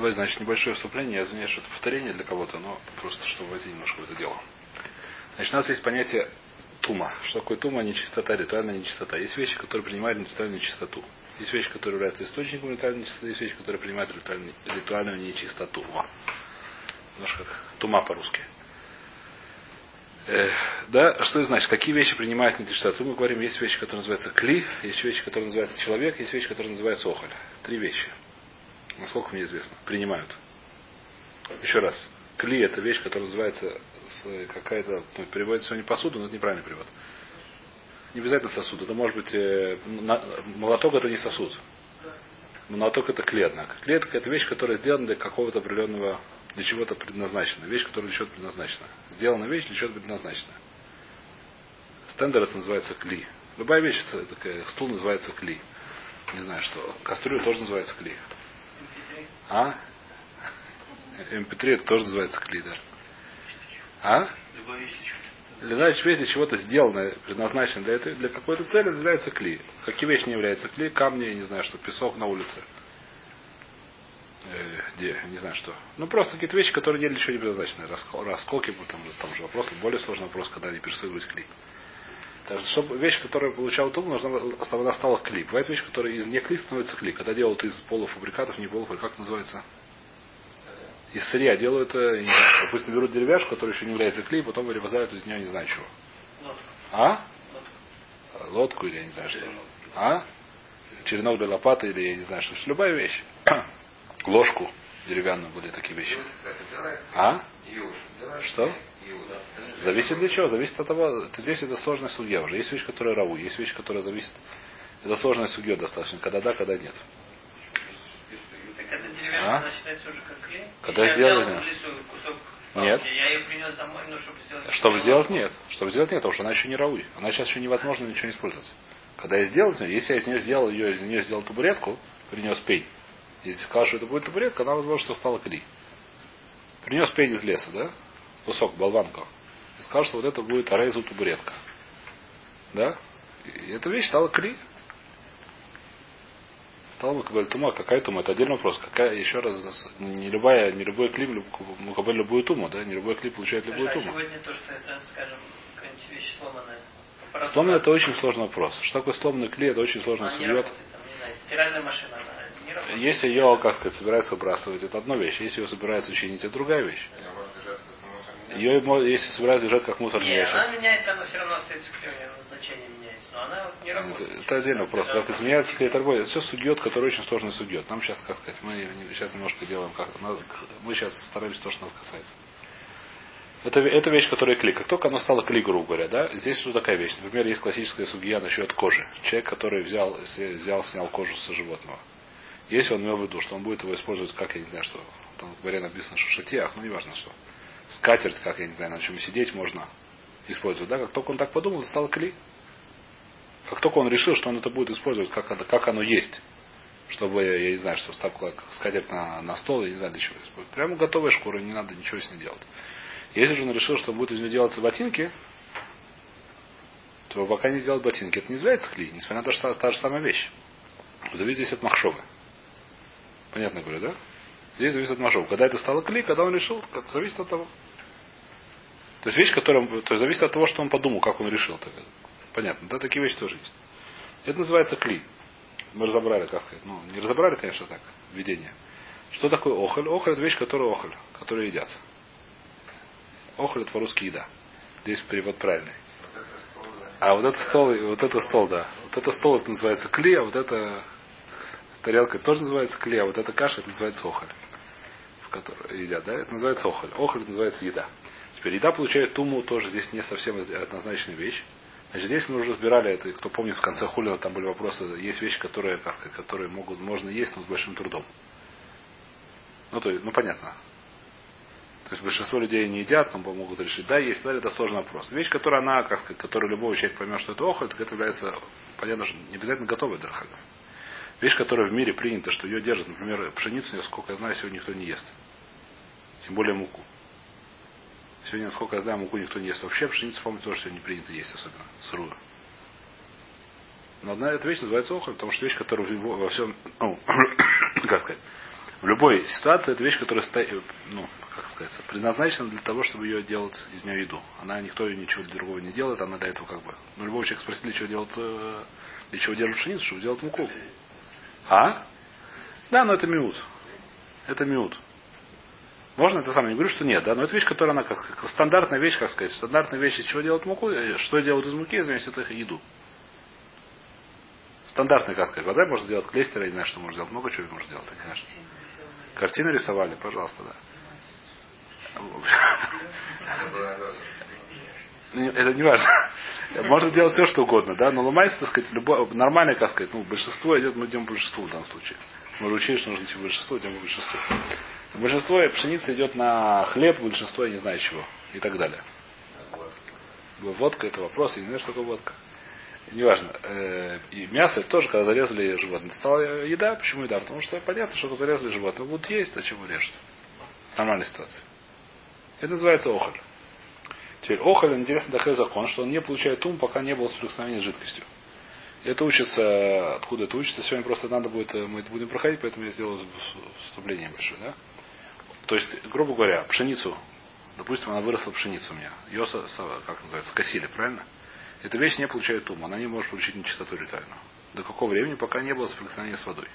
Давай, значит, небольшое вступление. Я извиняюсь, что это повторение для кого-то, но просто чтобы войти немножко в это дело. Значит, у нас есть понятие тума. Что такое тума? Нечистота, ритуальная нечистота. Есть вещи, которые принимают ритуальную нечистоту. Есть вещи, которые являются источником ритуальной нечистоты, есть вещи, которые принимают ритуальную, ритуальную нечистоту. Во. Немножко как тума по-русски. Э, да, что это значит? Какие вещи принимают нечистоту? Мы говорим, есть вещи, которые называются кли, есть вещи, которые называются человек, есть вещи, которые называются охоль. Три вещи насколько мне известно, принимают. Еще раз. Кли это вещь, которая называется какая-то, ну, переводится сегодня посуду, но это неправильный перевод. Не обязательно сосуд. Это может быть э, на, молоток это не сосуд. Молоток это клей, однако. Клей это какая-то вещь, которая сделана для какого-то определенного, для чего-то предназначена. Вещь, которая для чего-то предназначена. Сделана вещь для чего-то предназначена. Стендер это называется кли. Любая вещь, такая, стул называется кли. Не знаю что. Кастрюля тоже называется кли. А? MP3 это тоже называется клидер. А? Значит, вещь для чего-то сделана, предназначена для, этой, для какой-то цели, является кли. Какие вещи не являются кли? Камни, я не знаю, что, песок на улице. Э, где, не знаю что. Ну, просто какие-то вещи, которые для чего не предназначены. Раскол, расколки, там, там же вопрос, более сложный вопрос, когда они перестают быть что, чтобы вещь, которая получала тул, нужна, она стала клип. Бывает вещь, которая из не клип становится клип. Когда делают из полуфабрикатов, не полуфабрикатов, как называется? Из сырья делают, э, допустим, берут деревяшку, которая еще не является клей, потом вырезают из нее не знаю чего. А? Лодку или я не знаю что. А? Черенок для лопаты или я не знаю что. Любая вещь. Ложку деревянную были такие вещи. А? Что? Зависит для чего? Зависит от того, здесь это сложная судья уже. Есть вещь, которая раву, есть вещь, которая зависит. Это сложная судья достаточно. Когда да, когда нет. А? Когда? Нет. Я ее принес домой, но чтобы сделать. Чтобы сделать нет. Чтобы сделать нет, потому что она еще не рауи. Она сейчас еще невозможно ничего не использовать. Когда я сделал, если я из нее сделал ее, из нее сделал табуретку, принес пень. Если сказал, что это будет табуретка, она возможно, что стала кли. Принес пень из леса, да? Кусок, болванку и сказал, что вот это будет арейзу табуретка. Да? И эта вещь стала кли. Стала мукабель тума. Какая тума? Это отдельный вопрос. Какая, еще раз, не любая, не любой клип мукабель любую туму, да? Не любой клип получает любую а туму. сегодня то, что это, скажем, какая-нибудь вещь сломанная. Сломанный это очень сложный вопрос. Что такое сломанный клей, это очень сложно сует. Стиральная машина, она Если ее, как сказать, собирается выбрасывать, это одна вещь. Если ее собирается чинить, это другая вещь. Ее, если собираются держать как мусорный ящик. она меняется, она все равно остается кривым, назначение меняется. Но она вот не работает. Это, это отдельный вопрос. Как изменяется какая торговля. Это все судьет, который очень сложный судьет. Нам сейчас, как сказать, мы сейчас немножко делаем как Мы сейчас стараемся то, что нас касается. Это, это вещь, которая клик. Как только она стала клик, грубо говоря, да, здесь что такая вещь. Например, есть классическая судья насчет кожи. Человек, который взял, взял, снял кожу со животного. Если он имел в виду, что он будет его использовать, как я не знаю, что там в говоря написано, что шатиах, ну неважно что скатерть, как я не знаю, на чем сидеть можно использовать. Да? Как только он так подумал, стал кли. Как только он решил, что он это будет использовать, как, это, как оно есть, чтобы, я не знаю, что ставку скатерть на, на стол, я не знаю, для чего использовать. Прямо готовая шкура, не надо ничего с ней делать. Если же он решил, что будет из нее делать ботинки, то пока не сделать ботинки, это не является кли, несмотря на то, что та, та же самая вещь. Зависит здесь от махшовы. Понятно говорю, да? Здесь зависит от Машова. Когда это стало клик, когда он решил, как зависит от того. То есть вещь, которая, то есть зависит от того, что он подумал, как он решил. Понятно. Да, такие вещи тоже есть. Это называется кли. Мы разобрали, как сказать. Ну, не разобрали, конечно, так, введение. Что такое охоль? Охоль это вещь, которая охоль, которую едят. Охоль это по-русски еда. Здесь перевод правильный. А вот это стол, вот это стол, да. Вот это стол, это называется кли, а вот это тарелка тоже называется кли, а вот эта каша, это называется охоль которые едят, да, это называется охоль. Охоль называется еда. Теперь еда получает туму, тоже здесь не совсем однозначная вещь. Значит, здесь мы уже разбирали это, кто помнит, в конце хулио там были вопросы, есть вещи, которые, как сказать, которые могут, можно есть, но с большим трудом. Ну, то есть, ну, понятно. То есть большинство людей не едят, но могут решить, да, есть, да, это сложный вопрос. Вещь, которая она, как сказать, которая любой человек поймет, что это охоль, так это является, понятно, что не обязательно готовый дархагов. Вещь, которая в мире принята, что ее держат, например, пшеницу, сколько я знаю, сегодня никто не ест. Тем более муку. Сегодня, насколько я знаю, муку никто не ест. Вообще пшеницу, помню, тоже сегодня не принято есть, особенно сырую. Но одна эта вещь называется охоль, потому что вещь, которая во всем, ну, как сказать, В любой ситуации это вещь, которая ну, как сказать, предназначена для того, чтобы ее делать из нее еду. Она никто ее ничего другого не делает, она для этого как бы. Ну, любого человека спросили, для чего делать, э, для чего держат пшеницу, чтобы делать муку. А? Да, но это миут. Это миут. Можно это самое? Не говорю, что нет, да, но это вещь, которая она как, как стандартная вещь, как сказать, стандартная вещь, из чего делать муку, э, что делают из муки, извиняюсь, это их еду. Стандартная, как сказать, вода можно сделать клейстера, я не знаю, что можно сделать, много чего можно сделать, конечно. Картины рисовали, пожалуйста, да. Это не важно. Можно делать все, что угодно, да, но ломается, так сказать, любое, нормальное, как сказать, ну, большинство идет, мы идем по большинству в данном случае. Мы учили, что нужно идти в большинство, идем по большинству. Большинство пшеницы идет на хлеб, большинство я не знаю чего. И так далее. Водка это вопрос, я не знаю, что такое водка. Неважно. Э, и мясо тоже, когда зарезали животное, стала еда. Почему еда? Потому что понятно, что зарезали животное, будут есть, зачем вы режете? Нормальная ситуация. Это называется охоль. Теперь охоль, интересный такой закон, что он не получает ум, пока не было соприкосновения с жидкостью. Это учится, откуда это учится, сегодня просто надо будет, э, мы это будем проходить, поэтому я сделал вступление большое, да? То есть, грубо говоря, пшеницу, допустим, она выросла пшеницу у меня, ее, как называется, скосили, правильно? Эта вещь не получает ум, она не может получить нечистоту ритуально. До какого времени, пока не было соприкосновения с водой.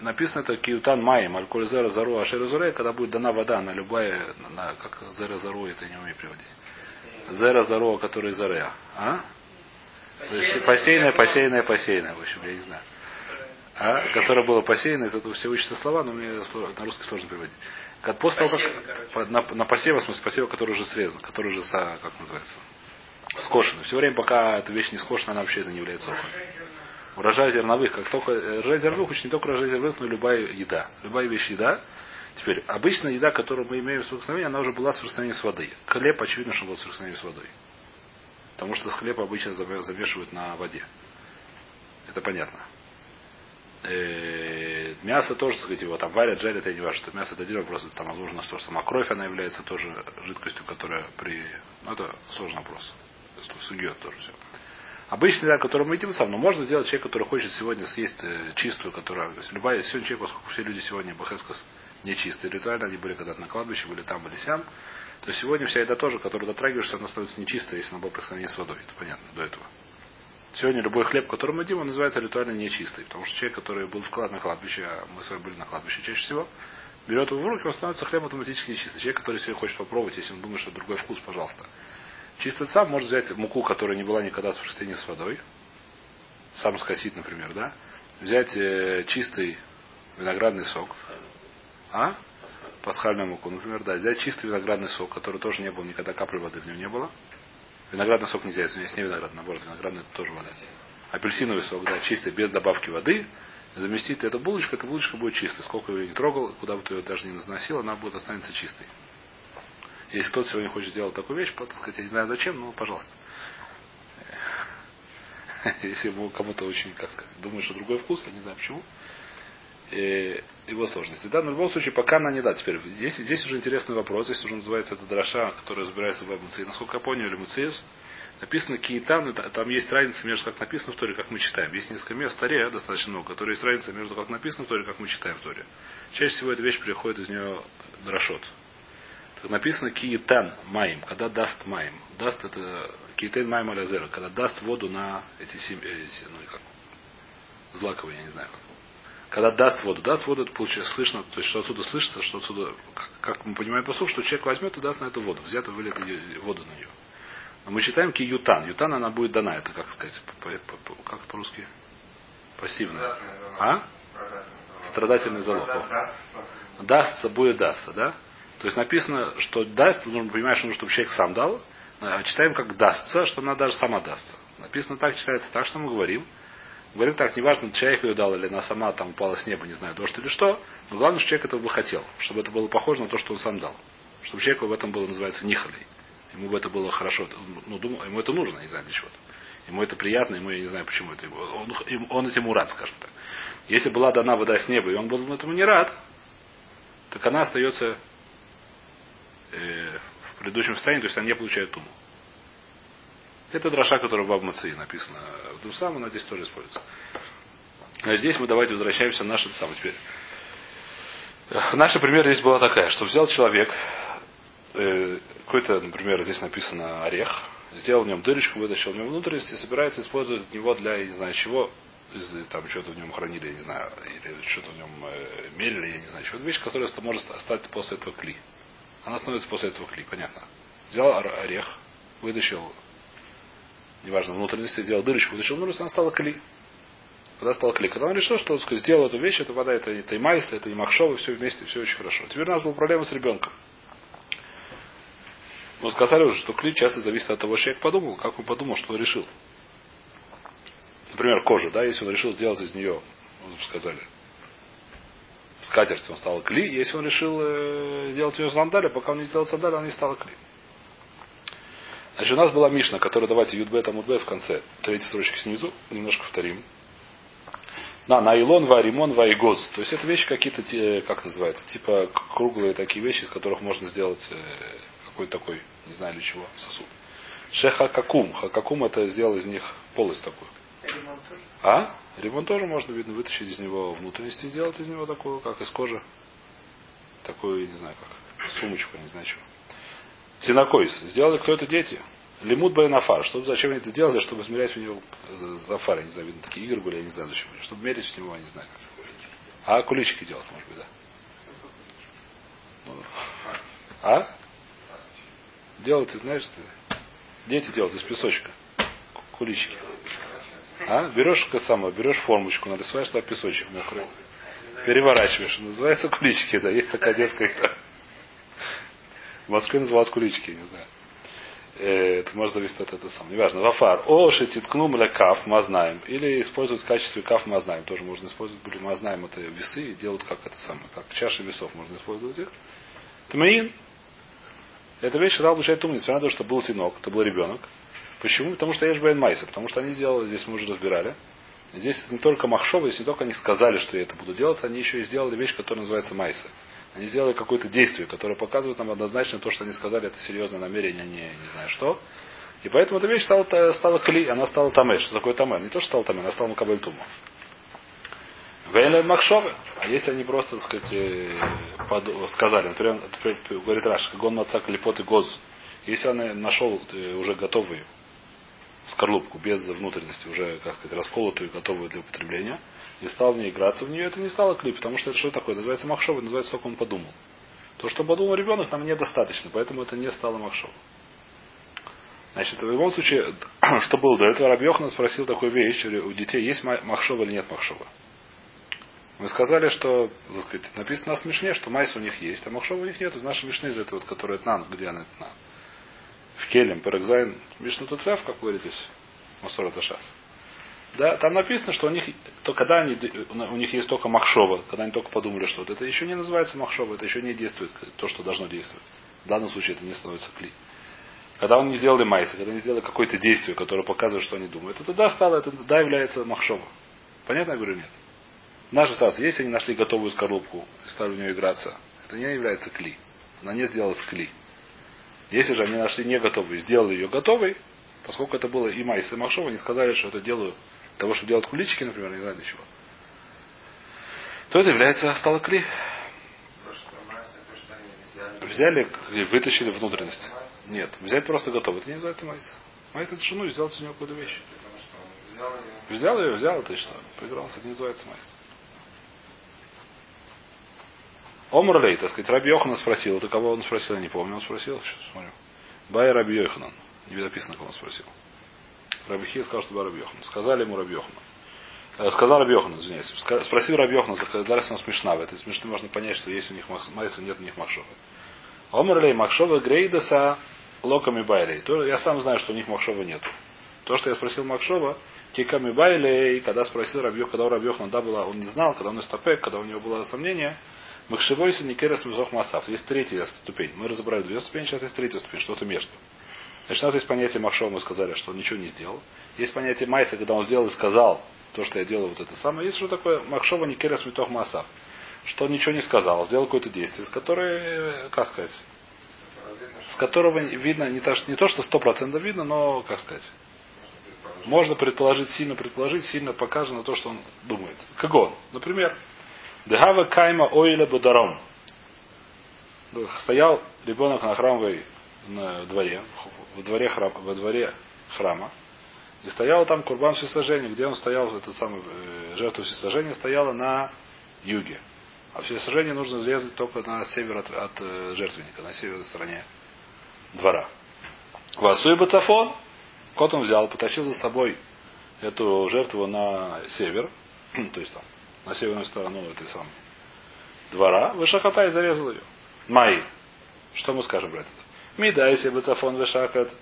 Написано это киутан маем, альколь зера зару ашер зуре, когда будет дана вода на любая, на, как зера зару, это не умею приводить. Зера зару, который заре. А? Посеянная, посеянная, посеянная, в общем, я не знаю. А? Которая была посеяна, из этого все учатся слова, но мне на русский сложно приводить. Как, после того, как на, на посева, в смысле посева, который уже срезан, который уже, как называется, скошена. Все время, пока эта вещь не скошена, она вообще это не является оком. Урожай зерновых, как только э, урожай зерновых, очень не только урожай зерновых, но и любая еда. Любая вещь еда. Теперь, обычная еда, которую мы имеем в соприкосновении, она уже была в соприкосновении с водой. Хлеб, очевидно, что был в соприкосновении с водой. Потому что хлеб обычно замешивают на воде. Это понятно. Э, мясо тоже, сказать, его там варят, жарят, я не важно, что мясо это один вопрос, там возможно, что сама кровь, она является тоже жидкостью, которая при... Ну, это сложный вопрос. Сугет тоже все. Обычная еда, которую мы едим сам, но можно сделать человек, который хочет сегодня съесть э, чистую, которая, любая, сегодня человек, поскольку все люди сегодня Бахескас нечистые, ритуально они были когда-то на кладбище, были там, были сям, то сегодня вся еда тоже, которую дотрагиваешься, она становится нечистой, если она была при с водой. Это понятно до этого. Сегодня любой хлеб, который мы едим, он называется ритуально нечистый. Потому что человек, который был вклад на кладбище, а мы с вами были на кладбище чаще всего, берет его в руки, он становится хлеб автоматически нечистый. Человек, который себе хочет попробовать, если он думает, что другой вкус, пожалуйста. Чистый сам может взять муку, которая не была никогда в соприкосновении с водой, сам скосить, например, да, взять э, чистый виноградный сок, а? Пасхальную муку, например, да, взять чистый виноградный сок, который тоже не был никогда капли воды в нем не было, Виноградный сок нельзя, извиняюсь, не виноград, наоборот, виноградный тоже вода. Апельсиновый сок, да, чистый, без добавки воды. Заместить эту булочку, эта булочка будет чистой. Сколько ее не трогал, куда бы ты ее даже не наносил, она будет останется чистой. Если кто-то сегодня хочет сделать такую вещь, так сказать, я не знаю зачем, но пожалуйста. Если кому-то очень, как сказать, думаешь, что другой вкус, я не знаю почему его сложности. Да, но в любом случае, пока она не да. Теперь здесь, здесь уже интересный вопрос. Здесь уже называется это дроша, который разбирается в Муцей. Насколько я понял, Муцеус, написано Киитан, там есть разница между как написано в Торе, как мы читаем. Есть несколько мест в Торе, достаточно много, которые есть разница между как написано в Торе, как мы читаем в Торе. Чаще всего эта вещь приходит из нее дрошот. Так написано Киитан Маим, когда даст Маим. Даст это Киитен Маим Алязера, когда даст воду на эти, эти ну, как, злаковые, я не знаю когда даст воду, даст воду, это получается слышно, то есть что отсюда слышится, что отсюда, как, как мы понимаем по слуху, что человек возьмет и даст на эту воду, взят и вылет ее, воду на нее. Но мы читаем ки ютан. Ютан она будет дана, это как сказать, по, по, по, как по-русски? Пассивная. А? Страдательный залог. Дастся, будет дастся, да? То есть написано, что даст, нужно понимать, что нужно, чтобы человек сам дал, а читаем как дастся, что она даже сама дастся. Написано так, читается так, что мы говорим, Говорим так, неважно, человек ее дал или она сама там упала с неба, не знаю, дождь или что, но главное, что человек этого бы хотел, чтобы это было похоже на то, что он сам дал. Чтобы человеку в этом было, называется, нихалей. Ему бы это было хорошо, ну, думал, ему это нужно, не знаю для чего-то. Ему это приятно, ему я не знаю почему это. Он, он этим рад, скажем так. Если была дана вода с неба, и он был этому не рад, так она остается э, в предыдущем состоянии, то есть она не получает туму. Это дроша, которая в Абмации написана. В том самом она здесь тоже используется. А здесь мы давайте возвращаемся на наше самое теперь. Наш пример здесь была такая, что взял человек, э, какой-то, например, здесь написано орех, сделал в нем дырочку, вытащил в нем внутренности и собирается использовать его для, не знаю чего, там что-то в нем хранили, я не знаю, или что-то в нем э, мерили, я не знаю, что-то вещь, которая может стать после этого кли. Она становится после этого кли, понятно. Взял орех, вытащил, неважно, внутренности, сделал дырочку, вытащил внутренность, она стала кли. Когда стала кли. Когда он решил, что сказать, сделал эту вещь, это вода, это, это и майса, это и махшова, все вместе, все очень хорошо. Теперь у нас была проблема с ребенком. Мы сказали уже, что кли часто зависит от того, что человек подумал, как он подумал, что он решил. Например, кожа, да, если он решил сделать из нее, мы сказали, скатерть, он стал кли. Если он решил э, делать ее сандаля, пока он не сделал сандаля, она не стала кли. Значит, у нас была Мишна, которая, давайте, Юдбет, Амудбет в конце, третьей строчки снизу, немножко повторим. На, найлон, варимон, вайгоз. То есть это вещи какие-то, как называется, типа круглые такие вещи, из которых можно сделать э, какой-то такой, не знаю для чего, сосуд. Шехакакум. Хакакум это сделал из них полость такую. А? Ремонт тоже можно, видно, вытащить из него внутренности, сделать из него такую, как из кожи. Такую, не знаю как, сумочку, не знаю чего. Синакойс. Сделали кто это дети? Лимут Байнафар. Чтобы зачем они это делали, чтобы измерять у него зафар, я не знаю, видно, такие игры были, я не знаю зачем. Чтобы мерить в него, я не знаю как. А куличики делать, может быть, да. Ну, а? Делать, знаешь, ты, дети делают из песочка. Куличики. А? Берешь самое, берешь формочку, нарисуешь туда песочек мокрый. Переворачиваешь. Называется кулички, да. Есть такая детская игра. В Москве называлась кулички, не знаю. Э, это может зависеть от этого самого. Неважно. Вафар. О, шетиткну каф мы знаем. Или использовать в качестве каф мы знаем. Тоже можно использовать. Были мы знаем это весы и делают как это самое. Как чаши весов можно использовать их. Тмаин. Эта вещь Рал обучает умниц. Несмотря на то, что был тинок, это был ребенок. Почему? Потому что Эш Бен Майса. Потому что они сделали, здесь мы уже разбирали. Здесь не только Махшова, здесь не только они сказали, что я это буду делать, они еще и сделали вещь, которая называется Майса. Они сделали какое-то действие, которое показывает нам однозначно то, что они сказали, это серьезное намерение, не, не знаю что. И поэтому эта вещь стала, стала кли, она стала таме. Что такое таме? Не то, что стала таме, она стала макабель тума. Махшовы. А если они просто, так сказать, э, под, сказали, например, говорит Раш, как он мацак липот и гоз. Если он нашел э, уже готовую скорлупку без внутренности, уже, как сказать, расколотую, готовую для употребления, и стал в ней играться в нее, это не стало клип, потому что это что такое? Называется махшова, называется только он подумал. То, что подумал ребенок, нам недостаточно, поэтому это не стало махшова. Значит, в любом случае, что было до этого, Рабьехна спросил такую вещь, у детей есть махшова или нет махшова. Мы сказали, что, так сказать, написано на смешне, что майс у них есть, а махшова у них нет. Из нашей мишны, из этой вот, которая Этнан, где она Этнан? В Келем, Перекзайн, Мишну Тутфев, как говорит здесь, Масора Ташас. Да, там написано, что у них, то когда они, у них есть только махшова, когда они только подумали, что вот это еще не называется махшова, это еще не действует то, что должно действовать. В данном случае это не становится кли. Когда они сделали майса, когда они сделали какое-то действие, которое показывает, что они думают, это тогда стало, это тогда является махшова. Понятно, я говорю, нет? Наша ситуация, если они нашли готовую скорлупку и стали в нее играться, это не является кли. Она не сделалась кли. Если же они нашли не готовую, сделали ее готовой, поскольку это было и майс, и махшова, они сказали, что это делаю того, чтобы делать куличики, например, не знаю для чего, то это является стало кли. Взяли и вытащили внутренность. Нет, взять просто готово. Это не называется майс. Майс это шину, сделать из него какую-то вещь. Взял ее, взял, ты что? Поигрался, это не называется майс. Омрлей, так сказать, Раби Йохана спросил. Это кого он спросил, я не помню. Он спросил, сейчас смотрю. Бай Раби Йоханан. Не написано, кого он спросил. Рабихия сказал, что Раби Йохан. Сказали ему Раби Йохана. Э, сказал Раби Йохан, извиняюсь. Спросил Раби Йохан, дальше нас смешна. В этой смешной можно понять, что есть у них майса, нет у них махшовы. Омрлей махшовы грейдеса локами байлей. То я сам знаю, что у них махшова нет. То, что я спросил Махшова, киками байлей, когда спросил Рабьех, когда у Рабьеха да была, он не знал, когда он истопек, когда у него было сомнение, Махшевойся Никерес Мизох Масав. Есть третья ступень. Мы разобрали две ступени, сейчас есть третья ступень, что-то между. Значит, у нас есть понятие Махшова, мы сказали, что он ничего не сделал. Есть понятие Майса, когда он сделал и сказал то, что я делаю, вот это самое. Есть что такое Махшова Никерес Митох Масав. Что он ничего не сказал, сделал какое-то действие, с которое, как сказать, с которого видно, не то, не то что сто процентов видно, но, как сказать, можно предположить, сильно предположить, сильно показано то, что он думает. Как он. Например, Дегава кайма ойля бударом. Стоял ребенок на храмовой на дворе, во дворе, храм, во дворе храма. И стоял там курбан всесожжения, где он стоял, это самое, э, жертва всесожжения стояла на юге. А всесожжение нужно зарезать только на север от, от э, жертвенника, на северной стороне двора. Васуй Бацафон, кот он взял, потащил за собой эту жертву на север, то есть там, на северную сторону этой самой двора, вышахата и зарезал ее. Май. Что мы скажем это? Мида, если бацафон вышахат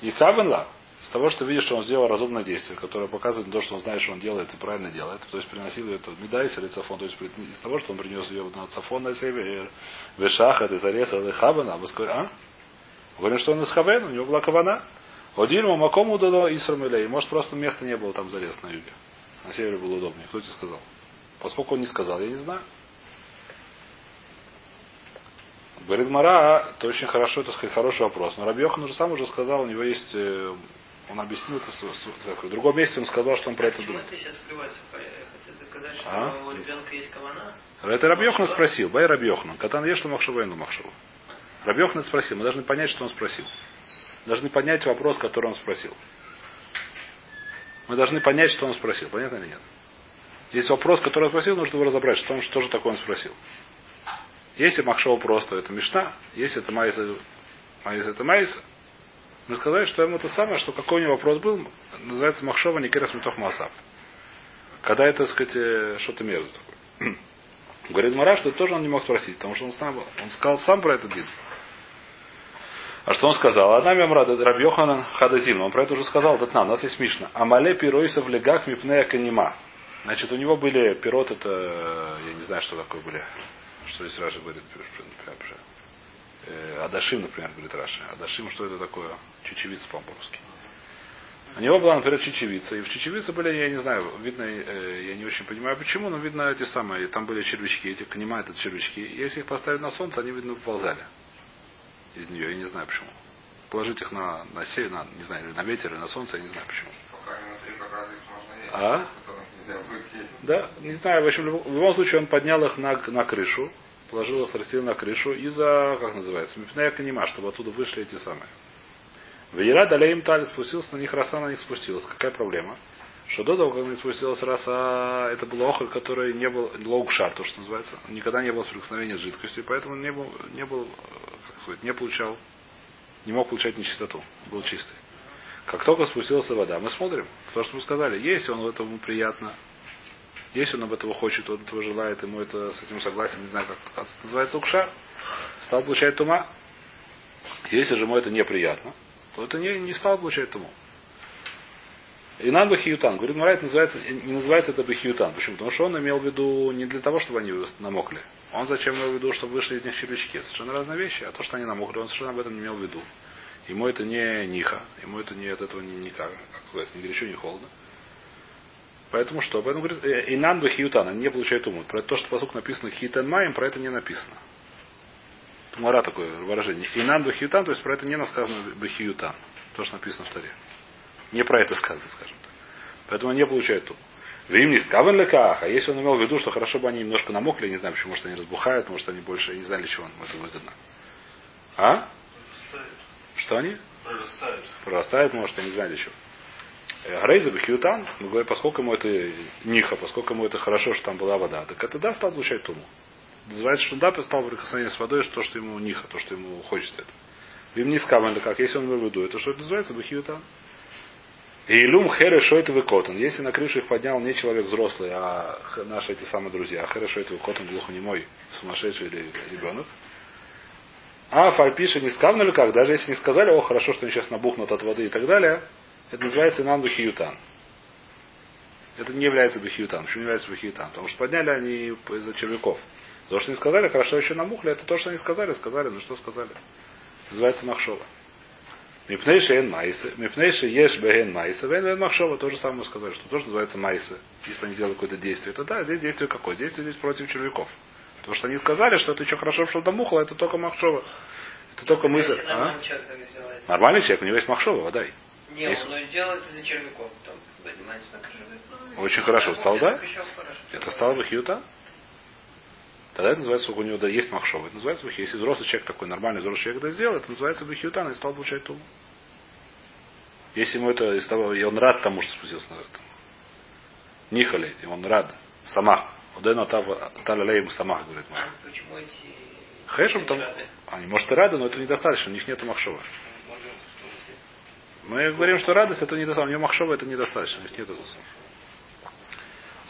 и хавенла, с того, что видишь, что он сделал разумное действие, которое показывает то, что он знает, что он делает и правильно делает. То есть приносил ее это медайс или цафон. То есть из того, что он принес ее на цафон на себе, вешах, это зарезал и хабана, мы скажем, а? Говорим, что он из хавен, у него была кавана. Одильма макому дано Исрамилей. Может, просто места не было там зарез на юге. На севере было удобнее. Кто тебе сказал? Поскольку он не сказал, я не знаю. Говорит Мара, это очень хорошо, это сказать, хороший вопрос. Но Рабьехан уже сам уже сказал, у него есть э, он объяснил это в другом месте, он сказал, что он про это думает. Доказать, что а? у ребенка есть кавана? Это Рабьехан спросил. Бай Рабьехан. Катан ешь, махшува ину махшува. Рабьехан спросил. Мы должны понять, что он спросил. Мы должны понять вопрос, который он спросил. Мы должны понять, что он спросил. Понятно или нет? Есть вопрос, который он спросил, нужно его разобрать, что, он, что же такое он спросил. Если Махшова просто, это Мишна. Если это Майса, Майса это Майса. Мы сказали, что ему это самое, что какой у него вопрос был, называется Махшова Никерас Митох Масав. Когда это, так сказать, э, что-то между. Говорит Мара, что тоже он не мог спросить, потому что он, сам, он сказал сам про этот дин. А что он сказал? Одна мемра Рабьоханан Хадазим. Он про это уже сказал, этот нам, у нас есть Мишна. Амале пиройса в легах мипнея канима. Значит, у него были пирот, это, я не знаю, что такое были. Что здесь Раша говорит, э, Адашим, например, говорит Раша. Адашим, что это такое? Чечевица по-русски. У него была, например, чечевица. И в чечевице были, я не знаю, видно, э, я не очень понимаю почему, но видно эти самые, там были червячки, эти понимают это червячки. Если их поставить на солнце, они, видно, выползали из нее, я не знаю почему. Положить их на, на север, на, не знаю, или на ветер, или на солнце, я не знаю почему. А? Да, не знаю, в общем, в любом случае он поднял их на, на крышу, положил их, растил на крышу и за, как называется, мифная канима, чтобы оттуда вышли эти самые. Венера далее им тали спустился, на них роса на них спустилась. Какая проблема? Что до того, как них спустилась роса, это был охоль, который не был лоукшар, то, что называется. Никогда не было соприкосновения с жидкостью, поэтому не был, не был, как сказать, не получал, не мог получать нечистоту. Был чистый. Как только спустилась вода, мы смотрим. То, что мы сказали, если он в этом приятно, если он об этого хочет, он этого желает, ему это с этим согласен, не знаю, как это называется укшар, стал получать тума. Если же ему это неприятно, то это не, не стал получать туму. И нам бахиютан. Говорит, Мара, это называется, не называется это бахиютан. Почему? Потому что он имел в виду не для того, чтобы они намокли. Он зачем имел в виду, чтобы вышли из них червячки. Совершенно разные вещи. А то, что они намокли, он совершенно об этом не имел в виду. Ему это не ниха. Ему это не от этого не никак. Как сказать, ни горячо, ни холодно. Поэтому что? Поэтому говорит, «Э, Инан бахиютан, они не получают умут. Про то, что посук написано хитан маем, про это не написано. Тумара такое выражение. Инан бахиютан, то есть про это не сказано бахиютан. То, что написано в Таре. Не про это сказано, скажем так. Поэтому они не получают туму. Вим не скавен леках, а если он имел в виду, что хорошо бы они немножко намокли, не знаю почему, может они разбухают, может они больше не знали, чего им это выгодно. А? Что они? Прорастают. Прорастают, может, я не знаю для чего. Грейза Бахиутан, мы говорим, поскольку ему это ниха, поскольку ему это хорошо, что там была вода, так это да, стал получать туму. Называется, что да, стал прикосновение с водой, что то, что ему ниха, то, что ему хочется это. Им не скамали как, если он имел в виду, это что это называется Бахиутан. Илюм хере шойт выкотан. Если на крышу их поднял не человек взрослый, а наши эти самые друзья, а хере шойт выкотан глухонемой, сумасшедший или ребенок, а фальпиша не сказано ли как, даже если не сказали, о, хорошо, что они сейчас набухнут от воды и так далее, это называется инан бахиютан. Это не является бахиютан. Почему не является бахиютан? Потому что подняли они из-за червяков. То, что не сказали, хорошо еще намухли, это то, что они сказали, сказали, ну что сказали. Называется махшова. Мипнейши эн майсы. Мипнейши еш беген майсы. Вен махшова. То же самое сказали, что тоже называется майсы. Если они делают какое-то действие, то да, здесь действие какое? Действие здесь против червяков. То, что они сказали, что это еще хорошо, что домухло, это только махшова. Это только мысль. А? Нормальный человек, у него есть махшова, водай. Не, есть... он делает из-за червяков. Там, Очень хорошо. Стал, да? Это стало бы хьюта? Тогда это называется, сколько у него есть махшова. Это называется бахи. Если взрослый человек такой, нормальный взрослый человек это сделал, это называется бахиютан и стал получать туму. Если ему это, из того, и он рад тому, что спустился на это. Нихали, и он рад. Самах. Удену талалеем самах, говорит А почему эти... Хэшем там, они, может, и рады, но это недостаточно, у них нет махшова. Мы говорим, что радость это недостаточно. У него махшова это недостаточно, у них нет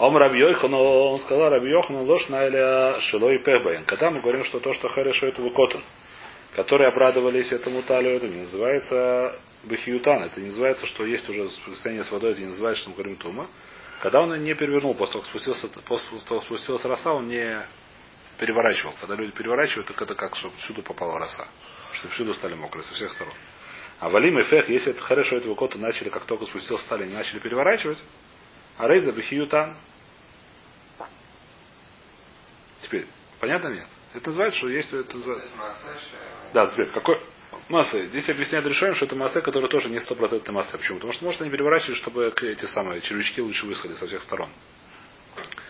Ом Раби Йохан, он сказал, Раби Йохан, ложь на Эля Шилой Пебайн. Когда мы говорим, что то, что хорошо, это выкотан, которые обрадовались этому талию, это не называется бахиютан, это не называется, что есть уже состояние с водой, это не называется, что мы говорим тума. Когда он не перевернул, после того, как спустился, после того, как спустилась роса, он не переворачивал. Когда люди переворачивают, так это как, чтобы всюду попала роса. Чтобы всюду стали мокрые, со всех сторон. А валим и фех, если это хорошо этого кота начали, как только спустился стали, начали переворачивать, а рейза бахиютан. Теперь, понятно нет? Это называется, что есть... Это называется... Да, теперь, какой... Масса. Здесь объясняют решением, что это масса, которая тоже не стопроцентная масса. Почему? Потому что, может, они переворачивают, чтобы эти самые червячки лучше высходили со всех сторон.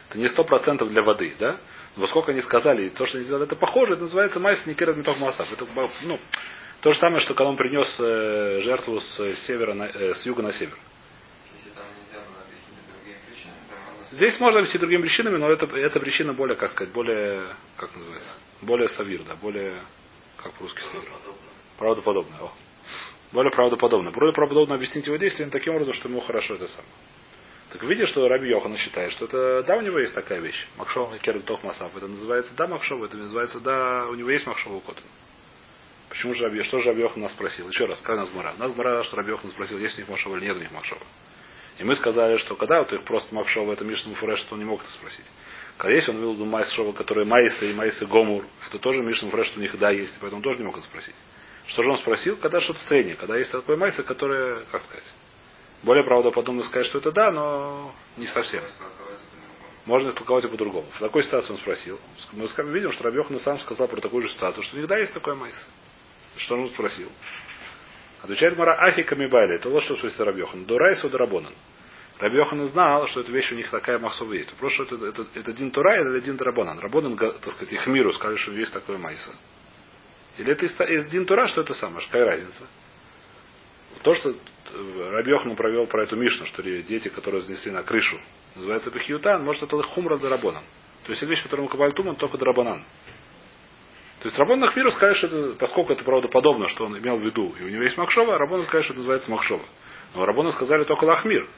Это не сто процентов для воды, да? Но сколько они сказали, и то, что они сделали, это похоже, это называется майс не керат меток масав. Это ну, то же самое, что когда он принес э, жертву с севера на, э, с юга на север. Здесь можно объяснить другими причинами, но это, эта причина более, как сказать, более, как называется, более савир, да, более, как по-русски савир. Правдоподобно. О. Более правдоподобно. Более правдоподобно объяснить его действия таким образом, что ему хорошо это самое. Так видишь, что Раби Йохана считает, что это, да, у него есть такая вещь. Махшов Керд Тох Масав. Это называется, да, Махшов, это называется, да, у него есть Махшов Котан. Почему же Раби, что же Раби Йохан нас спросил? Еще раз, как нас Гмара? Нас Гмара, что Раби Йохан спросил, есть у них Махшова или нет у них Махшова. И мы сказали, что когда вот их просто Махшова, это Мишна Муфуреш, что он не мог это спросить. Когда есть, он видел Майс Шова, которые Майсы и Майсы Гомур, это тоже Мишна Муфуреш, что у них да есть, поэтому тоже не мог это спросить. Что же он спросил? Когда что-то среднее, когда есть такое Майса, которое, как сказать, более правдоподобно сказать, что это да, но не совсем. Можно истолковать и по-другому. В такой ситуации он спросил. Мы видим, что Рабьехан сам сказал про такую же ситуацию, что всегда есть такое майс. Что он спросил? Отвечает Мара Ахи Камибайли. Это вот что спросил Рабьехан. Дурайсу Дарабонан. Рабьехан знал, что эта вещь у них такая махсова есть. Просто это, это, это Дин Тура или Дин Дарабонан. Рабонан, так сказать, их миру сказали, что есть такое майса. Или это из, из Дин Тура, что это самое? Какая разница? То, что Рабьехну провел про эту Мишну, что дети, которые занесли на крышу, называется Бехиютан, может это хумра дарабонан. То есть вещь, которую мы туман, только дарабанан. То есть Рабон Нахмиру скажет, что это, поскольку это правдоподобно, что он имел в виду, и у него есть Махшова, Рабон скажет, что это называется Махшова. Но Рабону сказали только Лахмир.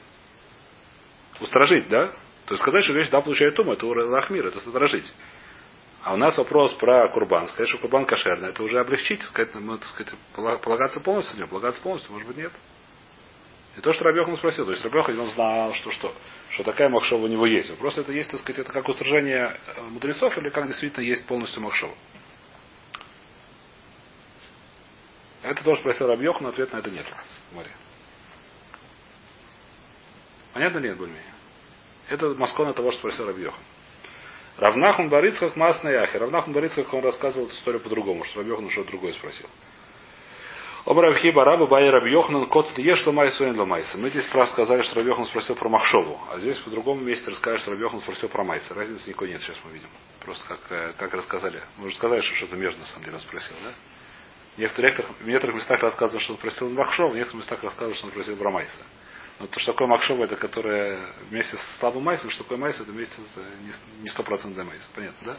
Устражить, да? То есть сказать, что вещь да получает тума, это Лахмир, это устражить. А у нас вопрос про курбан. Сказать, что курбан кошерный, это уже облегчить, сказать, мы, так сказать, полагаться полностью на полагаться полностью, может быть, нет. И то, что Рабьехан спросил, то есть Рабьехан он знал, что что, что такая махшова у него есть. Просто это есть, так сказать, это как устражение э, мудрецов или как действительно есть полностью махшова. Это тоже спросил Рабьехан, ответ на это нет. Море. Понятно нет более Это маскона того, что спросил Рабьехан. Равнахун Барицхах Масна Яхи. Равнахун Барицхах он рассказывал эту историю по-другому, что Рабьехан что-то другое спросил. Обравхи Бараба Бай Рабьехнан Кот Еш Ламай Суэн Ламайса. Мы здесь прав сказали, что Рабьехан спросил про Махшову, а здесь по другому месте рассказали, что Рабьехан спросил про Майса. Разницы никакой нет, сейчас мы видим. Просто как, э, как рассказали. Мы уже сказали, что что-то между на самом деле он спросил, да? В некоторых, в некоторых местах рассказывают, что он спросил Махшова, в некоторых местах рассказывают, что он спросил про Майса. Но то, что такое Махшова, это которое вместе с слабым Майсом, что такое Майс, это вместе с не стопроцентный Майс. Понятно, да?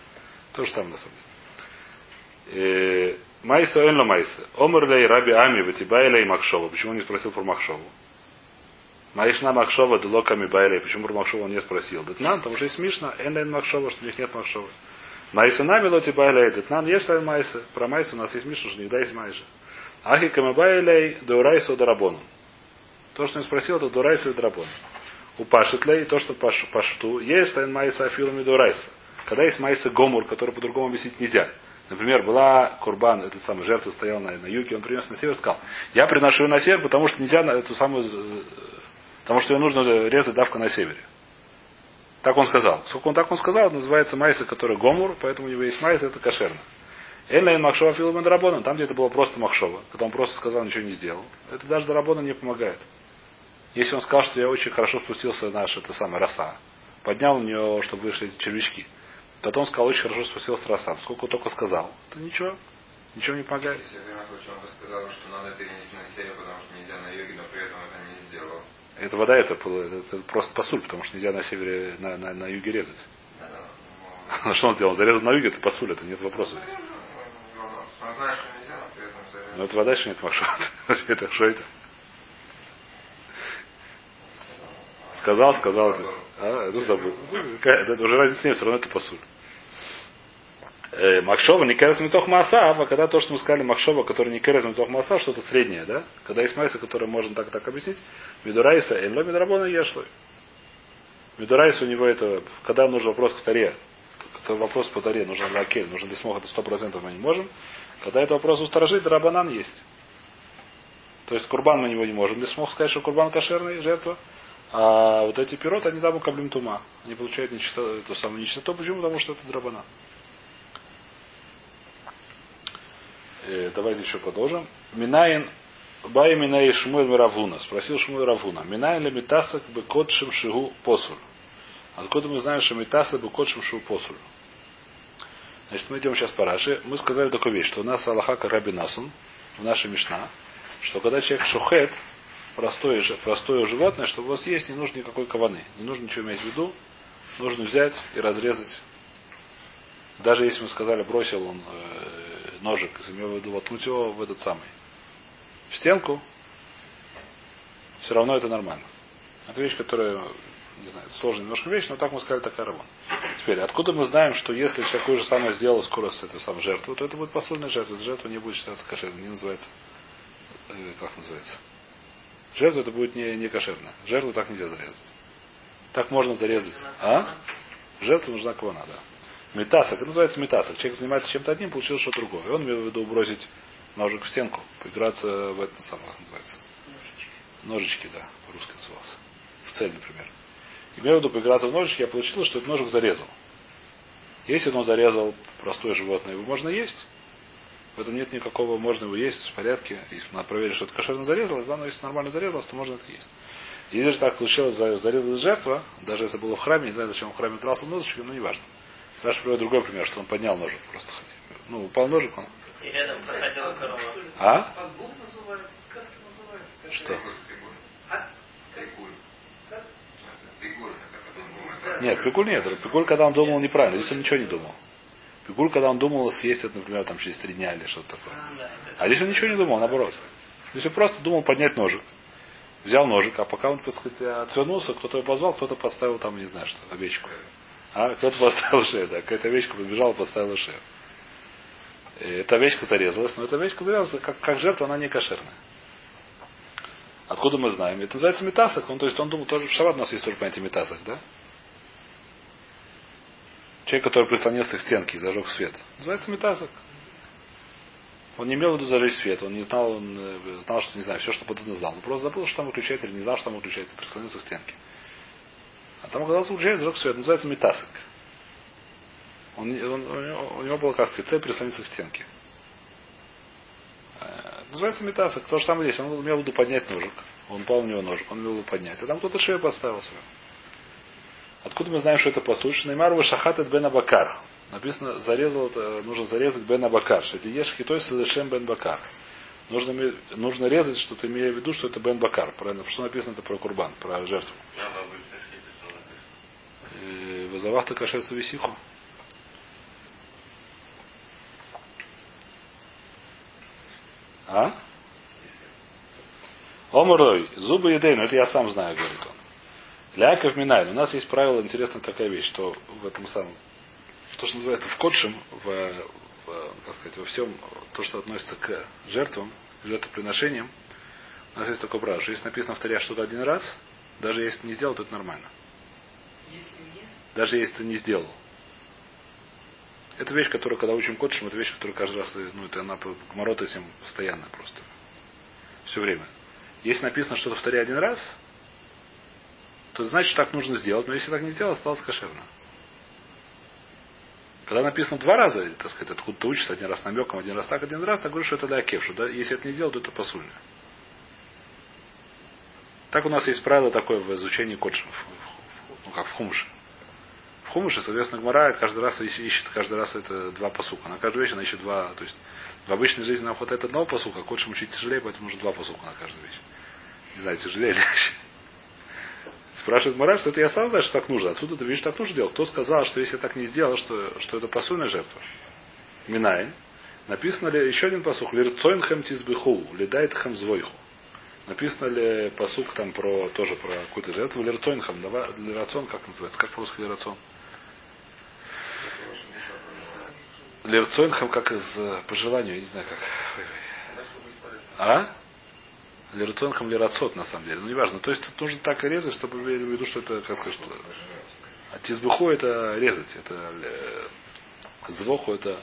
То же самое на самом деле. Э, Майса Энла Майса. Омар лей Раби Ами Ватибай лей Махшова. Почему он не спросил про Махшову? Майшна Махшова Делоками Байлей. Почему про Махшову он не спросил? Детнан, потому что есть Мишна, Энлайн Махшова, что у них нет Махшова. Майса нами лоти байлей. Детнан есть лайн Майса. Про Майса у нас есть Мишна, что не есть Майша. Ахи Камабайлей Деурайса Дарабону. То, что он спросил, это Дурайса и Драбон. У Пашитлей, то, что Пашту, есть лайн Майса Афилами Дурайса. Когда есть Майса Гомур, который по-другому объяснить нельзя. Например, была Курбан, этот самый жертва стоял на, на юге, он принес на север, сказал, я приношу ее на север, потому что нельзя на эту самую, потому что ее нужно резать давка на севере. Так он сказал. Сколько он так он сказал, называется майса, который гомур, поэтому у него есть майса, это кошерно. Эллайн Махшова Филман Дарабона, там где это было просто Махшова, когда он просто сказал, ничего не сделал. Это даже Дарабона не помогает. Если он сказал, что я очень хорошо спустился наш, это самая роса, поднял у нее, чтобы вышли эти червячки, Потом сказал, очень хорошо спустился Расам. Сколько только сказал. Это ничего. Ничего не помогает. Если я понимаю, он бы сказал, что надо перенести на север, потому что нельзя на юге, но при этом это не сделал. Это вода, это, это, просто посуль, потому что нельзя на севере, на, на, на юге резать. Ну, что он сделал? Зарезал на юге, это посуль, это нет вопросов что но это вода еще нет это что это? Сказал, сказал. А, ну забыл. Это уже разницы нет, все равно это посуль. Э, Махшова не керес метох маса, а когда то, что мы сказали, Махшова, который не керес метох маса, что-то среднее, да? Когда есть майса, который можно так так объяснить, Медурайса, энло медрабона ешлой. Медурайса у него это, когда нужен вопрос к таре, это вопрос по таре, нужен лакель, нужен десмох, это сто процентов мы не можем. Когда это вопрос у сторожей, драбанан есть. То есть курбан на него не можем. Десмох сказать, что курбан кошерный, жертва. А вот эти пироты, они там каблим тума. Они получают нечисто, то самое нечисто. Почему? Потому что это драбана. Э, давайте еще продолжим. Минаин Бай Минай Шмуэль Равуна. Спросил Шмуэль Равуна. Минаин ли Митасак бы котшим шигу посуль? Откуда мы знаем, что Митаса бы котшим шигу посуль? Значит, мы идем сейчас по Раши. Мы сказали такую вещь, что у нас Аллаха Раби Насун в нашей Мишна, что когда человек шухет, простое, простое животное, чтобы у вас есть, не нужно никакой каваны. Не нужно ничего иметь в виду. Нужно взять и разрезать. Даже если мы сказали, бросил он э, ножик, имел в виду воткнуть его в этот самый, в стенку, все равно это нормально. Это вещь, которая, не знаю, сложная немножко вещь, но так мы сказали, такая равон. Теперь, откуда мы знаем, что если такое же самое сделал скоро с этой самой жертвой, то это будет посольная жертва. Эта жертва не будет считаться кошерной, не называется, э, как называется, Жертву это будет не, не кошерно. Жертву так нельзя зарезать. Так можно зарезать. А? Жертва нужна квана, да. Метасок. Это называется метасок. Человек занимается чем-то одним, получил что-то другое. И он имел в виду бросить ножик в стенку, поиграться в это самое, как называется. Ножички. Ножички, да, по-русски назывался. В цель, например. Имел в виду поиграться в ножички, я получил, что этот ножик зарезал. Если он зарезал простое животное, его можно есть. В этом нет никакого, можно его есть в порядке. Если надо проверить, что это кошерно зарезалось, да, но если нормально зарезалось, то можно это есть. Если же так случилось, зарезалась жертва, даже если было в храме, не знаю, зачем в храме дрался ножичком, но неважно. Раш приводит другой пример, что он поднял ножик просто. Ну, упал ножик, он. И рядом проходила корова. А? Что? Нет, пигуль нет. Пигуль, когда он думал неправильно. Здесь он ничего не думал. Пигуль, когда он думал съесть это, например, там через три дня или что-то такое. А здесь он ничего не думал, наоборот. Здесь он просто думал поднять ножик. Взял ножик, а пока он, так сказать, отвернулся, кто-то его позвал, кто-то подставил там, не знаю что, овечку. А кто-то поставил шею, да. Какая-то овечка побежала, поставила шею. И эта овечка зарезалась, но эта овечка зарезалась, как, как жертва, она не кошерная. Откуда мы знаем? Это называется метасок. Он, то есть он думал, тоже в у нас есть тоже понятие метасок, да? Человек, который прислонился к стенке и зажег свет. Называется метасок. Он не имел в виду зажечь свет, он не знал, он э, знал, что не знаю, все, что подобно знал. Он просто забыл, что там выключатель, не знал, что там выключатель, прислонился к стенке. А там оказался выключатель, зажег свет. Называется метасок. Он, он, у, него, у него была как сказать, цель прислониться к стенке. Э, называется метасок. То же самое здесь. Он в виду поднять ножик. Он упал у него ножик, он в виду поднять. А там кто-то шею подставил себе. Откуда мы знаем, что это послушно? Неймар Шахатет бен Абакар. Написано, зарезал, нужно зарезать бен Абакар. Что это ешь хитой лешем бен Бакар. Нужно, нужно резать, что-то имея в виду, что это бен Бакар. Правильно? Что написано это про курбан, про жертву. Вызовахта кашется висиху. А? Омрой, зубы едейну, это я сам знаю, говорит он. Для Яков Минайн. У нас есть правило, интересная такая вещь, что в этом самом, то, что называется в кодшем, в, в, как сказать, во всем, то, что относится к жертвам, к жертвоприношениям, у нас есть такое правило, что если написано в таре что-то один раз, даже если не сделал, то это нормально. Даже если ты не сделал. Это вещь, которую, когда учим кодшем, это вещь, которая каждый раз, ну, это она гморот этим постоянно просто. Все время. Если написано что-то в таре один раз, то значит так нужно сделать. Но если так не сделал, осталось кошерно. Когда написано два раза, так сказать, откуда ты учишься, один раз намеком, один раз так, один раз, так говоришь, что это для кевшу. Да? Если это не сделал, то это посульно. Так у нас есть правило такое в изучении кодшев, ну как в хумше. В хумыш, и, соответственно, Гмара каждый раз ищет, каждый раз это два посука. На каждую вещь она ищет два. То есть в обычной жизни нам хватает одного посука, а хочешь учить тяжелее, поэтому нужно два посука на каждую вещь. Не знаю, тяжелее или легче. Спрашивает Мара, что это я сам знаю, что так нужно. Отсюда ты видишь, так нужно делать. Кто сказал, что если так не сделал, что, что это посульная жертва? Минай. Написано ли еще один посух? Лирцойнхэм тизбиху, ледает хэм звойху. Написано ли посук там про тоже про какую-то жертву? Лирцойнхэм, лирацон, как называется? Как по-русски лирацон? Лирцойнхэм как из по желанию, я не знаю как. А? Лирцонхам лирацот, на самом деле. Ну, неважно. То есть тут нужно так резать, чтобы имели в виду, что это, как сказать, что... А тизбуху это резать. Это э, звоху это...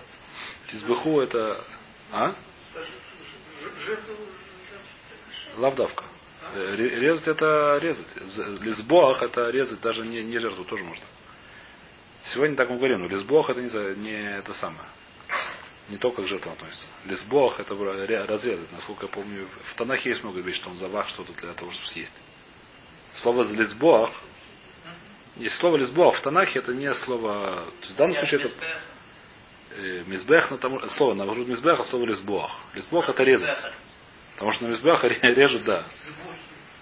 Тизбуху это... А? Лавдавка. Э, резать это резать. Лизбоах это резать, даже не, не жертву тоже можно. Сегодня так мы говорим, но лизбоах это не, не это самое. Не только к жертвам относится. Лесбох это разрезать. Насколько я помню, в Танахе есть много вещей, что он завах что-то для того, чтобы съесть. Слово лесбох, есть слово лесбох в Танахе, это не слово. То есть в данном случае это э, мизбех на тому, слово на мизбех, а слово лесбох. Лесбох это резать. Потому что на мизбех режут, да.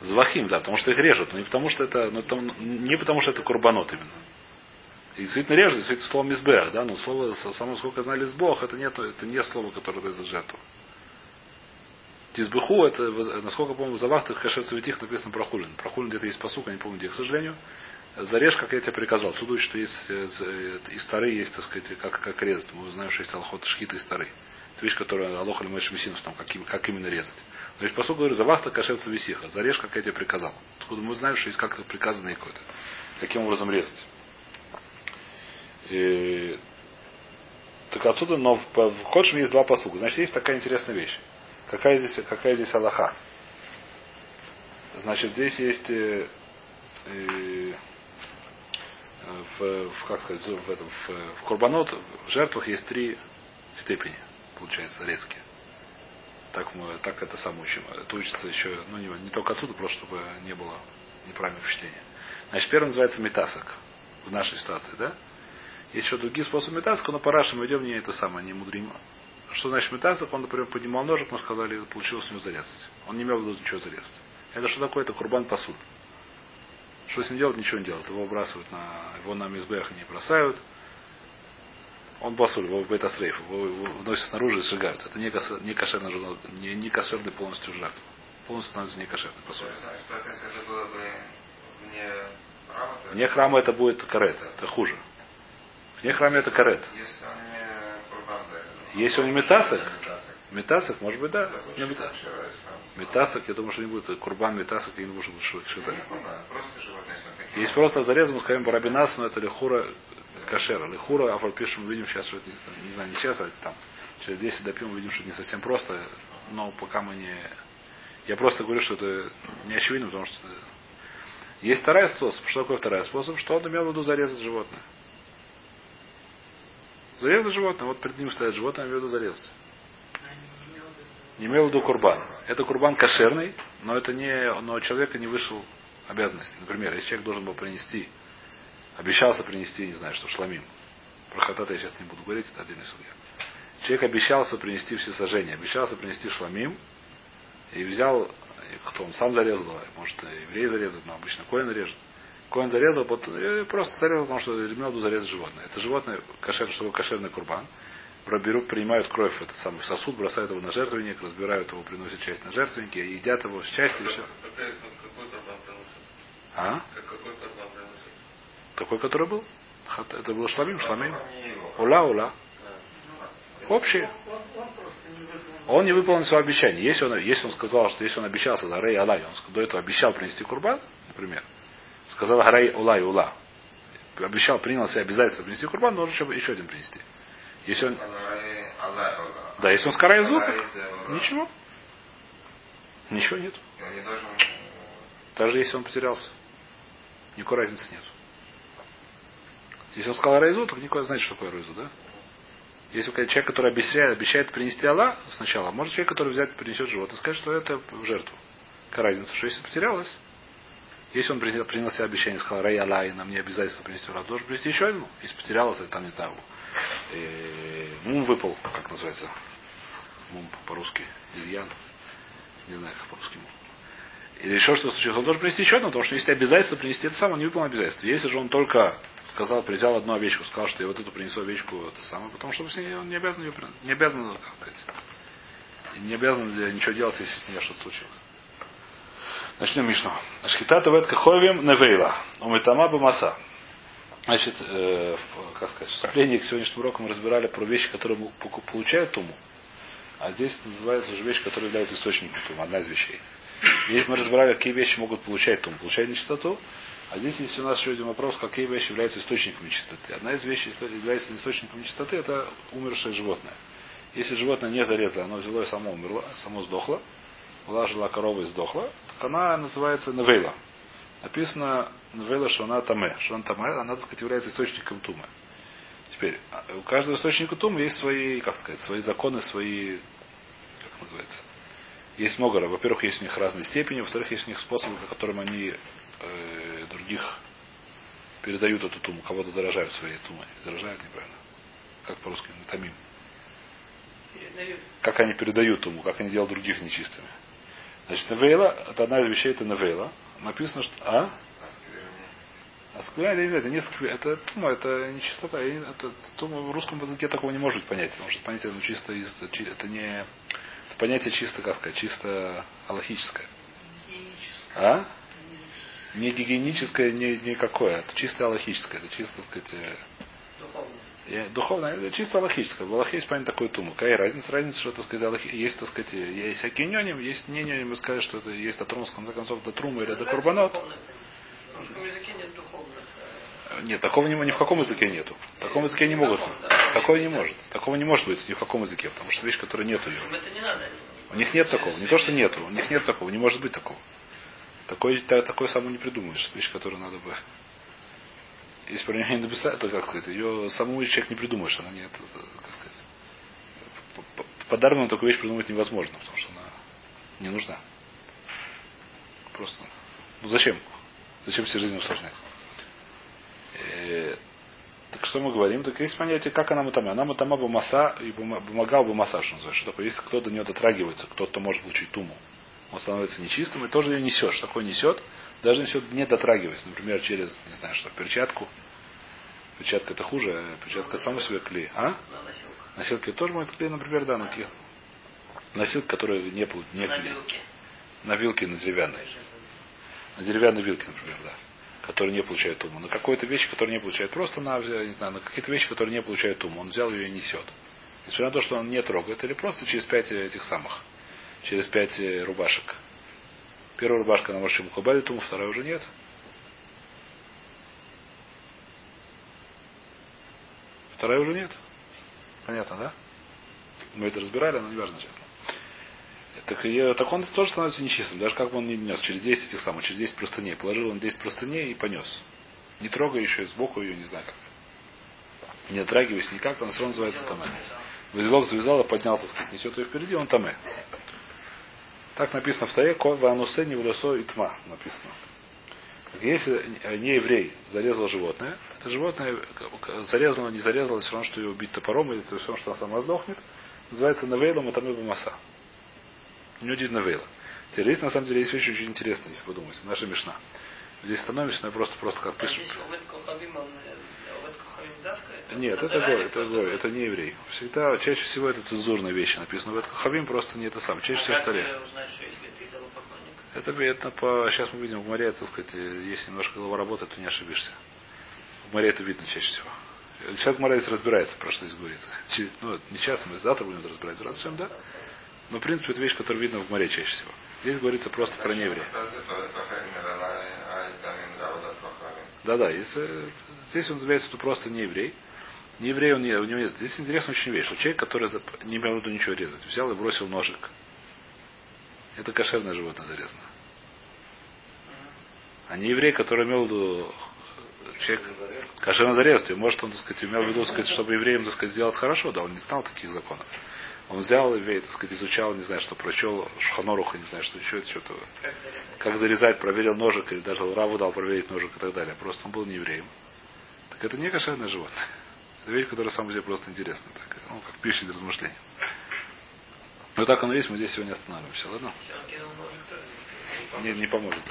Звахим, да, потому что их режут, но не потому что это, ну, там, не потому что это курбанот именно. И действительно режет, действительно слово мизбех, да, но слово, само сколько я знаю, лизбох, это, нет, это не слово, которое дает за жертву. Тизбеху, это, насколько помню, в Завахтах Кашер Цветих написано про хулин. Про хулин где-то есть посук, я не помню где, к сожалению. Зарежь, как я тебе приказал. Суду, что есть э, э, и старые есть, так сказать, как, как резать. Мы знаем, что есть алхот шхит и старый. Это вещь, которая Алоха или Мишмисинус, там, как, как именно резать. Но есть посук говорит, Завахта Кашер Цветиха. Зарежь, как я тебе приказал. Откуда мы знаем, что есть как-то приказано какое-то. Каким образом резать. И, так отсюда, но в, в Ходшем есть два посуга. Значит, есть такая интересная вещь. Какая здесь, какая здесь Аллаха? Значит, здесь есть э, э, в, в, как сказать, в, этом, в, в Курбанот, в жертвах есть три степени, получается, резкие. Так, мы, так это сам учим. Это учится еще, ну не, не только отсюда, просто чтобы не было неправильного впечатления. Значит, первый называется метасок в нашей ситуации, да? Есть еще другие способы метаска, но по Раши мы идем не это самое, не мудрим. Что значит метасок? Он, например, поднимал ножик, мы сказали, получилось у него зарезать. Он не имел в виду ничего зарезать. Это что такое? Это курбан пасуль. Что с ним делать? Ничего не делают. Его выбрасывают на, его на мизбех не бросают. Он басуль, его в бета-срейф, его, его вносят снаружи и сжигают. Это не, кос, не, кошерный, не, не кошерный полностью жертв. Полностью становится не кошерный бы вне храма? Это будет карет, это хуже. Вне храме это карет. Если он не метасок, метасок, может быть, да. Не метасок, я думаю, что не будет. Курбан метасок, я не что это. Есть просто зарезан, мы скажем, барабинас, но это лихура кашера. Лихура, а пишем, видим сейчас, что это, не знаю, не сейчас, а там через 10 допьем, видим, что это не совсем просто, но пока мы не... Я просто говорю, что это не очевидно, потому что есть второй способ. Что такое второй способ? Что он имел в виду зарезать животное. Зарезать животное. Вот перед ним стоит животное, имею в виду зарезать. Не имел в виду курбан. Это курбан кошерный, но это не, но человека не вышел обязанности. Например, если человек должен был принести, обещался принести, не знаю, что, шламим. Про хатата я сейчас не буду говорить, это отдельный судья. Человек обещался принести все сожжения, обещался принести шламим, и взял, кто он сам зарезал, может, еврей зарезать, но обычно коин режет. Коин зарезал, вот, просто зарезал, потому что имел зарезать животное. Это животное, кошер, что кошерный курбан. Берут, принимают кровь в этот самый сосуд, бросают его на жертвенник, разбирают его, приносят часть на жертвенники, едят его с части и все. А? Такой, который был? Это был шламим, шламим. Ула, ула. Общий. Он не выполнил свое обещание. Если он, если он сказал, что если он обещался за Рей Алай, он до этого обещал принести курбан, например, Сказал Гарай Улай Ула. Обещал, принял себе обязательство принести курбан, но еще, еще один принести. Если он... Да, если он с Карай ничего. Ничего нет. Даже если он потерялся. Никакой разницы нет. Если он сказал Райзу, то никто знает, что такое Райзу, да? Если человек, который обещает, обещает принести Алла сначала, может человек, который взять, принесет животное, сказать, что это в жертву. Какая разница, что если потерялось, Если он принял, себе обещание, сказал, Рай Алай, нам не обязательно принести враг, должен принести еще одну. Если потерялся, там, не знаю, мум выпал, как называется, мум по-русски, изъян, не знаю, как по-русски мум. Или еще что случилось, он должен принести еще одну, потому что если обязательство принести это самое, он не выполнил обязательство. Если же он только сказал, взял одну овечку, сказал, что я вот эту принесу овечку, это самое, потому что он не обязан ее не обязан, как сказать, не обязан ничего делать, если с ней что-то случилось. Начнем Мишну. Шхита тавет каховим невейла. Умитама бамаса. Значит, э, как сказать, вступление к сегодняшнему уроку мы разбирали про вещи, которые получают туму. А здесь называется уже вещь, которая является источником тума, одна из вещей. Здесь мы разбирали, какие вещи могут получать тум, получать нечистоту. А здесь есть у нас еще один вопрос, какие вещи являются источником нечистоты. Одна из вещей, является источником нечистоты, это умершее животное. Если животное не зарезало, оно взяло и само умерло, само сдохло, была жила корова и сдохла, так она называется Невейла. Написано Невейла, что она Таме. Что она Таме, она, так сказать, является источником Тумы. Теперь, у каждого источника Тумы есть свои, как сказать, свои законы, свои, как называется, есть много, во-первых, есть у них разные степени, во-вторых, есть у них способы, по которым они э, других передают эту туму, кого-то заражают своей тумой. Заражают неправильно. Как по-русски? Натамим. Как они передают туму, как они делают других нечистыми. Значит, навейла, это одна из вещей, это навейла. Написано, что... А? Осквернение, это, это не это тума, это не чистота. Это, тума в русском языке такого не может понять, потому что понятие ну, чисто это не это понятие чисто, как сказать, чисто аллахическое. А? Не гигиеническое, не никакое. Это чисто аллахическое. Это чисто, так сказать, э, Духовно, это чисто аллахическое. В Аллахе есть понятие такой туму. Какая разница? Разница, что, так сказать, Аллах, есть, так сказать, есть нёним, есть не нёним, мы сказали, что это есть до трумас, в конце концов, до трума или до курбанот. Нет, такого ни, ни в каком языке нету. В таком языке не могут. Такого не может. Такого не может быть ни в каком языке, потому что вещь, которая нету ее. У них нет такого. Не то, что нету. У них нет такого. Не может быть такого. Такое, такое само не придумаешь. Вещь, которую надо бы если про нее не написать, то как сказать, ее самому человек не придумаешь, она не это, как сказать. По, по Дарвину такую вещь придумать невозможно, потому что она не нужна. Просто. Ну зачем? Зачем себе жизнь усложнять? Э, так что мы говорим? Так есть понятие, как она мутама. Она мутама бы маса и бумага бы массаж называется. Что? Если кто-то до нее дотрагивается, кто-то может получить туму, он становится нечистым и тоже ее несет. Что такое несет? Даже если не дотрагиваясь, например, через, не знаю что, перчатку. Перчатка это хуже, а перчатка сама себе клей. А? Носилки тоже может клей, например, да, на клей. Носилки, которые не, не на вилке. На вилке, на деревянной. На деревянной вилке, например, да. Которые не получают уму. На какой-то вещи, которые не получают. Просто на, не знаю, на какие-то вещи, которые не получают уму. Он взял ее и несет. Несмотря на то, что он не трогает, или просто через пять этих самых, через пять э, рубашек. Первая рубашка, она может ему кабали туму, вторая уже нет. Вторая уже нет. Понятно, да? Мы это разбирали, но не важно сейчас. Так, и, так он тоже становится нечистым, даже как бы он не нес. Через 10 этих самых, через 10 простыней. Положил он 10 простыней и понес. Не трогая еще сбоку ее, не знаю как. Не отрагиваясь никак, он все равно называется таме. Вызелок завязал, поднял, так сказать, несет ее впереди, он таме. Так написано в Таре, Кова Анусе не и тьма написано. Если не еврей зарезал животное, это животное зарезало, не зарезало, все равно, что ее убить топором, или все равно, что она сама сдохнет, называется навейлом и тамеба маса. Не один навейла. Теперь здесь на самом деле есть вещи очень интересные, если подумать. Наша мешна. Здесь становишься, но просто, просто как пишут. Нет, это гой, это гой, это не еврей. Всегда, чаще всего это цензурные вещи написаны. В этом хавим просто не это сам. Чаще всего в таре. Это, это по, сейчас мы видим в море, так сказать, если немножко голова работает, то не ошибишься. В море это видно чаще всего. Сейчас здесь разбирается, про что здесь говорится. Ну, не сейчас, мы завтра будем разбирать, раз да? Но, в принципе, это вещь, которую видно в море чаще всего. Здесь говорится просто про нееврея. Да-да, здесь он называется что просто не еврей. Не еврей, он не, у него нет. Здесь интересно очень вещь, что человек, который не имел в виду ничего резать, взял и бросил ножик. Это кошерное животное зарезано. А не еврей, который имел в виду человек кошерно зарезать. Может, он, так сказать, имел в виду, сказать, чтобы евреям, так сказать, сделать хорошо, да, он не знал таких законов. Он взял и, так сказать, изучал, не знаю, что прочел, Шханоруха, не знаю, что еще, что-то. Как зарезать? Проверил ножик, или даже Раву дал проверить ножик и так далее. Просто он был не евреем. Так это не кошерное животное. Это вещь, которая сам себе просто интересна. Так, ну, как пища для размышления. Но так оно есть, мы здесь сегодня останавливаемся, ладно? Не, не поможет.